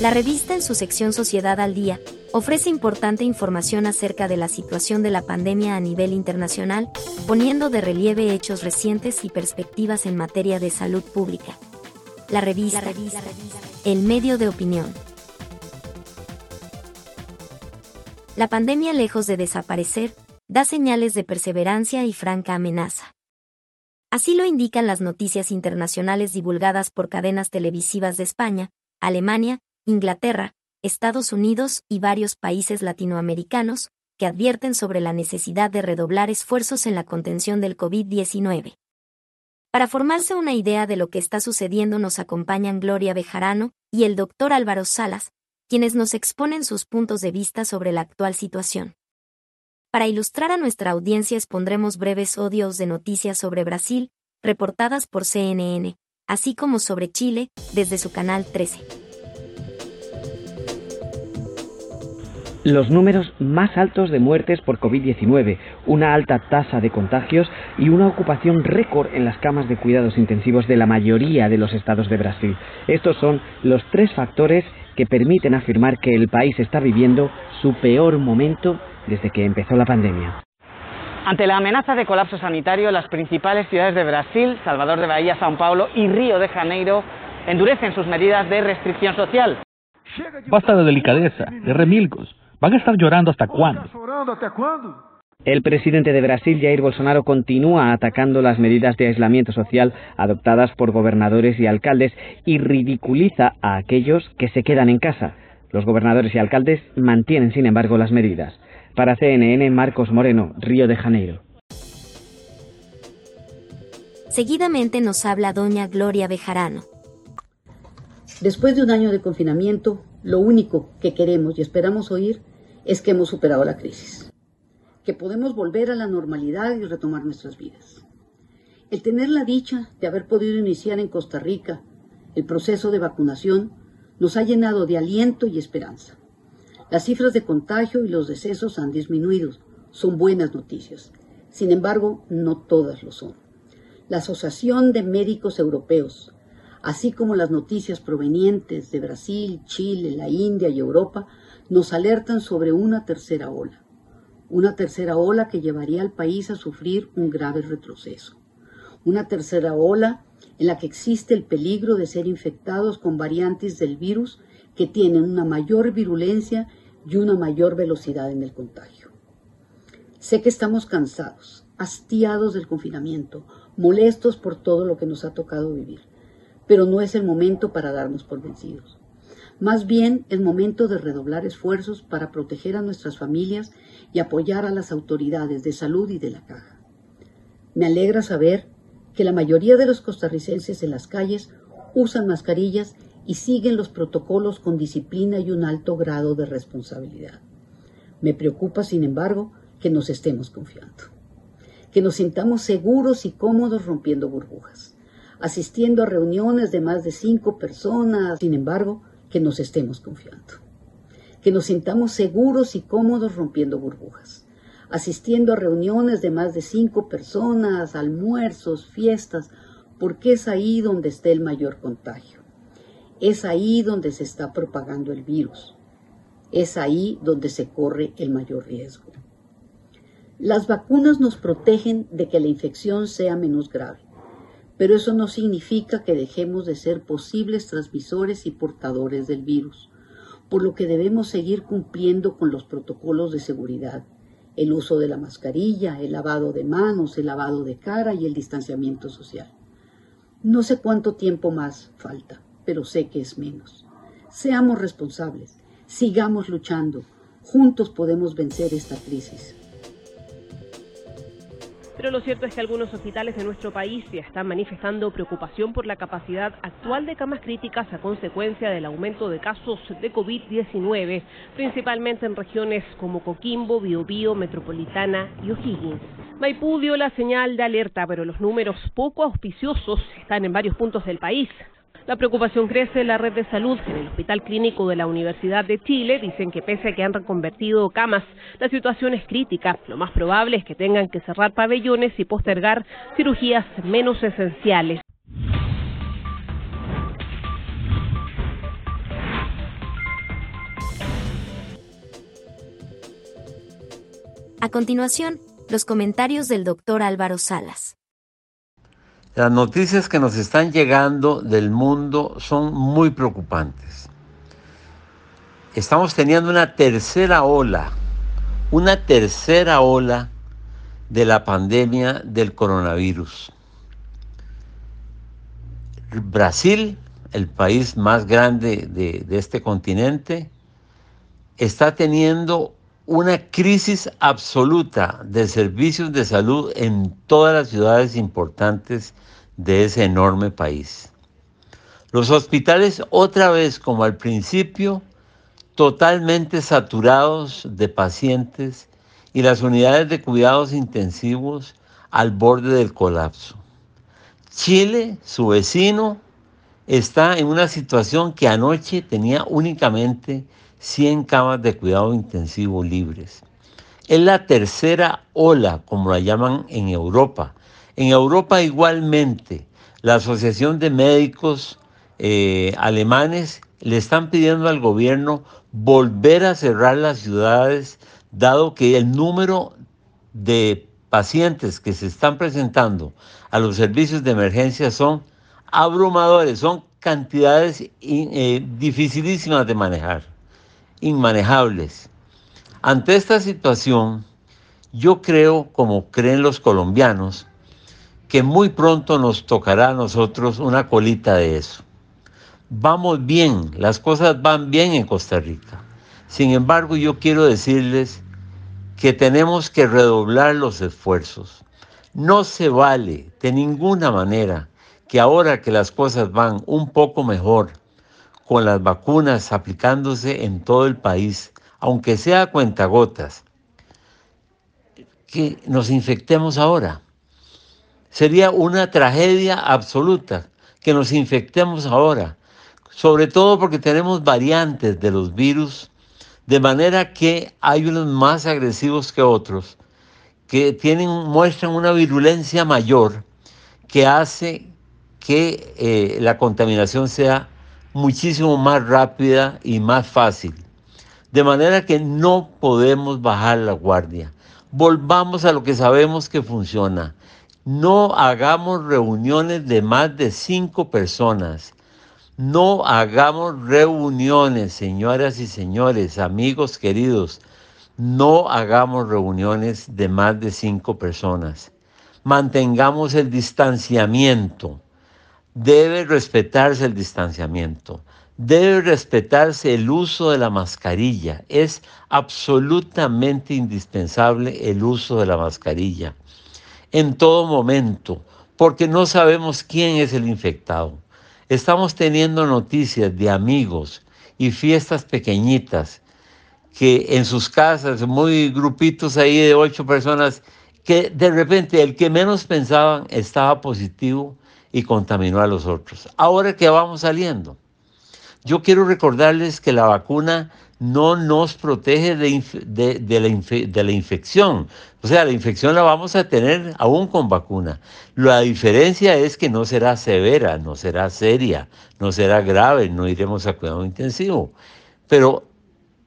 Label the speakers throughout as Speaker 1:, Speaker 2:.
Speaker 1: La revista en su sección Sociedad al Día ofrece importante información acerca de la situación de la pandemia a nivel internacional, poniendo de relieve hechos recientes y perspectivas en materia de salud pública. La revista, El medio de opinión. La pandemia, lejos de desaparecer, da señales de perseverancia y franca amenaza. Así lo indican las noticias internacionales divulgadas por cadenas televisivas de España, Alemania, Inglaterra, Estados Unidos y varios países latinoamericanos, que advierten sobre la necesidad de redoblar esfuerzos en la contención del COVID-19. Para formarse una idea de lo que está sucediendo nos acompañan Gloria Bejarano y el doctor Álvaro Salas, quienes nos exponen sus puntos de vista sobre la actual situación. Para ilustrar a nuestra audiencia expondremos breves odios de noticias sobre Brasil, reportadas por CNN, así como sobre Chile, desde su canal 13.
Speaker 2: Los números más altos de muertes por COVID-19, una alta tasa de contagios y una ocupación récord en las camas de cuidados intensivos de la mayoría de los estados de Brasil. Estos son los tres factores que permiten afirmar que el país está viviendo su peor momento desde que empezó la pandemia.
Speaker 3: Ante la amenaza de colapso sanitario, las principales ciudades de Brasil, Salvador de Bahía, São Paulo y Río de Janeiro endurecen sus medidas de restricción social.
Speaker 4: Basta de delicadeza, de remilgos. ¿Van a estar llorando hasta cuándo?
Speaker 2: El presidente de Brasil, Jair Bolsonaro, continúa atacando las medidas de aislamiento social adoptadas por gobernadores y alcaldes y ridiculiza a aquellos que se quedan en casa. Los gobernadores y alcaldes mantienen, sin embargo, las medidas. Para CNN, Marcos Moreno, Río de Janeiro.
Speaker 1: Seguidamente nos habla doña Gloria Bejarano.
Speaker 5: Después de un año de confinamiento, lo único que queremos y esperamos oír es que hemos superado la crisis, que podemos volver a la normalidad y retomar nuestras vidas. El tener la dicha de haber podido iniciar en Costa Rica el proceso de vacunación nos ha llenado de aliento y esperanza. Las cifras de contagio y los decesos han disminuido. Son buenas noticias. Sin embargo, no todas lo son. La Asociación de Médicos Europeos, así como las noticias provenientes de Brasil, Chile, la India y Europa, nos alertan sobre una tercera ola, una tercera ola que llevaría al país a sufrir un grave retroceso, una tercera ola en la que existe el peligro de ser infectados con variantes del virus que tienen una mayor virulencia y una mayor velocidad en el contagio. Sé que estamos cansados, hastiados del confinamiento, molestos por todo lo que nos ha tocado vivir, pero no es el momento para darnos por vencidos. Más bien es momento de redoblar esfuerzos para proteger a nuestras familias y apoyar a las autoridades de salud y de la caja. Me alegra saber que la mayoría de los costarricenses en las calles usan mascarillas y siguen los protocolos con disciplina y un alto grado de responsabilidad. Me preocupa, sin embargo, que nos estemos confiando, que nos sintamos seguros y cómodos rompiendo burbujas, asistiendo a reuniones de más de cinco personas. Sin embargo, que nos estemos confiando, que nos sintamos seguros y cómodos rompiendo burbujas, asistiendo a reuniones de más de cinco personas, almuerzos, fiestas, porque es ahí donde está el mayor contagio. Es ahí donde se está propagando el virus. Es ahí donde se corre el mayor riesgo. Las vacunas nos protegen de que la infección sea menos grave pero eso no significa que dejemos de ser posibles transmisores y portadores del virus, por lo que debemos seguir cumpliendo con los protocolos de seguridad, el uso de la mascarilla, el lavado de manos, el lavado de cara y el distanciamiento social. No sé cuánto tiempo más falta, pero sé que es menos. Seamos responsables, sigamos luchando, juntos podemos vencer esta crisis.
Speaker 6: Pero lo cierto es que algunos hospitales de nuestro país ya están manifestando preocupación por la capacidad actual de camas críticas a consecuencia del aumento de casos de COVID-19, principalmente en regiones como Coquimbo, Biobío, Metropolitana y O'Higgins. Maipú dio la señal de alerta, pero los números poco auspiciosos están en varios puntos del país. La preocupación crece en la red de salud. En el Hospital Clínico de la Universidad de Chile dicen que pese a que han reconvertido camas, la situación es crítica. Lo más probable es que tengan que cerrar pabellones y postergar cirugías menos esenciales.
Speaker 1: A continuación, los comentarios del doctor Álvaro Salas.
Speaker 7: Las noticias que nos están llegando del mundo son muy preocupantes. Estamos teniendo una tercera ola, una tercera ola de la pandemia del coronavirus. Brasil, el país más grande de, este continente, está teniendo una crisis absoluta de servicios de salud en todas las ciudades importantes de ese enorme país. Los hospitales otra vez como al principio totalmente saturados de pacientes y las unidades de cuidados intensivos al borde del colapso. Chile, su vecino, está en una situación que anoche tenía únicamente 100 camas de cuidado intensivo libres. Es la tercera ola, como la llaman en Europa. En Europa igualmente, la Asociación de Médicos eh, Alemanes le están pidiendo al gobierno volver a cerrar las ciudades, dado que el número de pacientes que se están presentando a los servicios de emergencia son abrumadores, son cantidades eh, dificilísimas de manejar inmanejables. Ante esta situación, yo creo, como creen los colombianos, que muy pronto nos tocará a nosotros una colita de eso. Vamos bien, las cosas van bien en Costa Rica. Sin embargo, yo quiero decirles que tenemos que redoblar los esfuerzos. No se vale de ninguna manera que ahora que las cosas van un poco mejor, con las vacunas aplicándose en todo el país, aunque sea a cuentagotas, que nos infectemos ahora. Sería una tragedia absoluta que nos infectemos ahora, sobre todo porque tenemos variantes de los virus, de manera que hay unos más agresivos que otros, que tienen, muestran una virulencia mayor que hace que eh, la contaminación sea muchísimo más rápida y más fácil. De manera que no podemos bajar la guardia. Volvamos a lo que sabemos que funciona. No hagamos reuniones de más de cinco personas. No hagamos reuniones, señoras y señores, amigos queridos. No hagamos reuniones de más de cinco personas. Mantengamos el distanciamiento debe respetarse el distanciamiento, debe respetarse el uso de la mascarilla. Es absolutamente indispensable el uso de la mascarilla en todo momento, porque no sabemos quién es el infectado. Estamos teniendo noticias de amigos y fiestas pequeñitas que en sus casas, muy grupitos ahí de ocho personas, que de repente el que menos pensaban estaba positivo y contaminó a los otros. Ahora que vamos saliendo, yo quiero recordarles que la vacuna no nos protege de, de, la de, la infección. O sea, la infección la vamos a tener aún con vacuna. La diferencia es que no será severa, no será seria, no será grave, no iremos a cuidado intensivo. Pero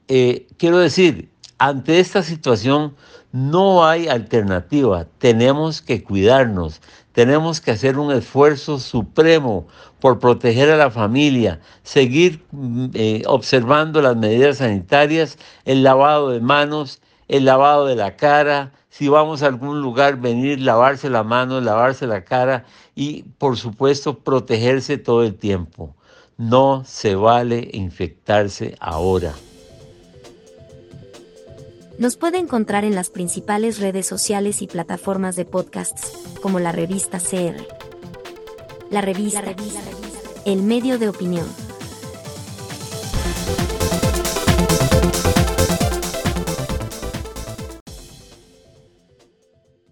Speaker 7: eh, quiero decir, ante esta situación no hay alternativa, tenemos que cuidarnos, tenemos que hacer un esfuerzo supremo por proteger a la familia, seguir mm, eh, observando las medidas sanitarias, el lavado de manos, el lavado de la cara, si vamos a algún lugar, venir, lavarse la mano, lavarse la cara y, por supuesto, protegerse todo el tiempo. No se vale infectarse ahora.
Speaker 1: Nos puede encontrar en las principales redes sociales y plataformas de podcasts, como la revista CR. La revista, el medio de opinión.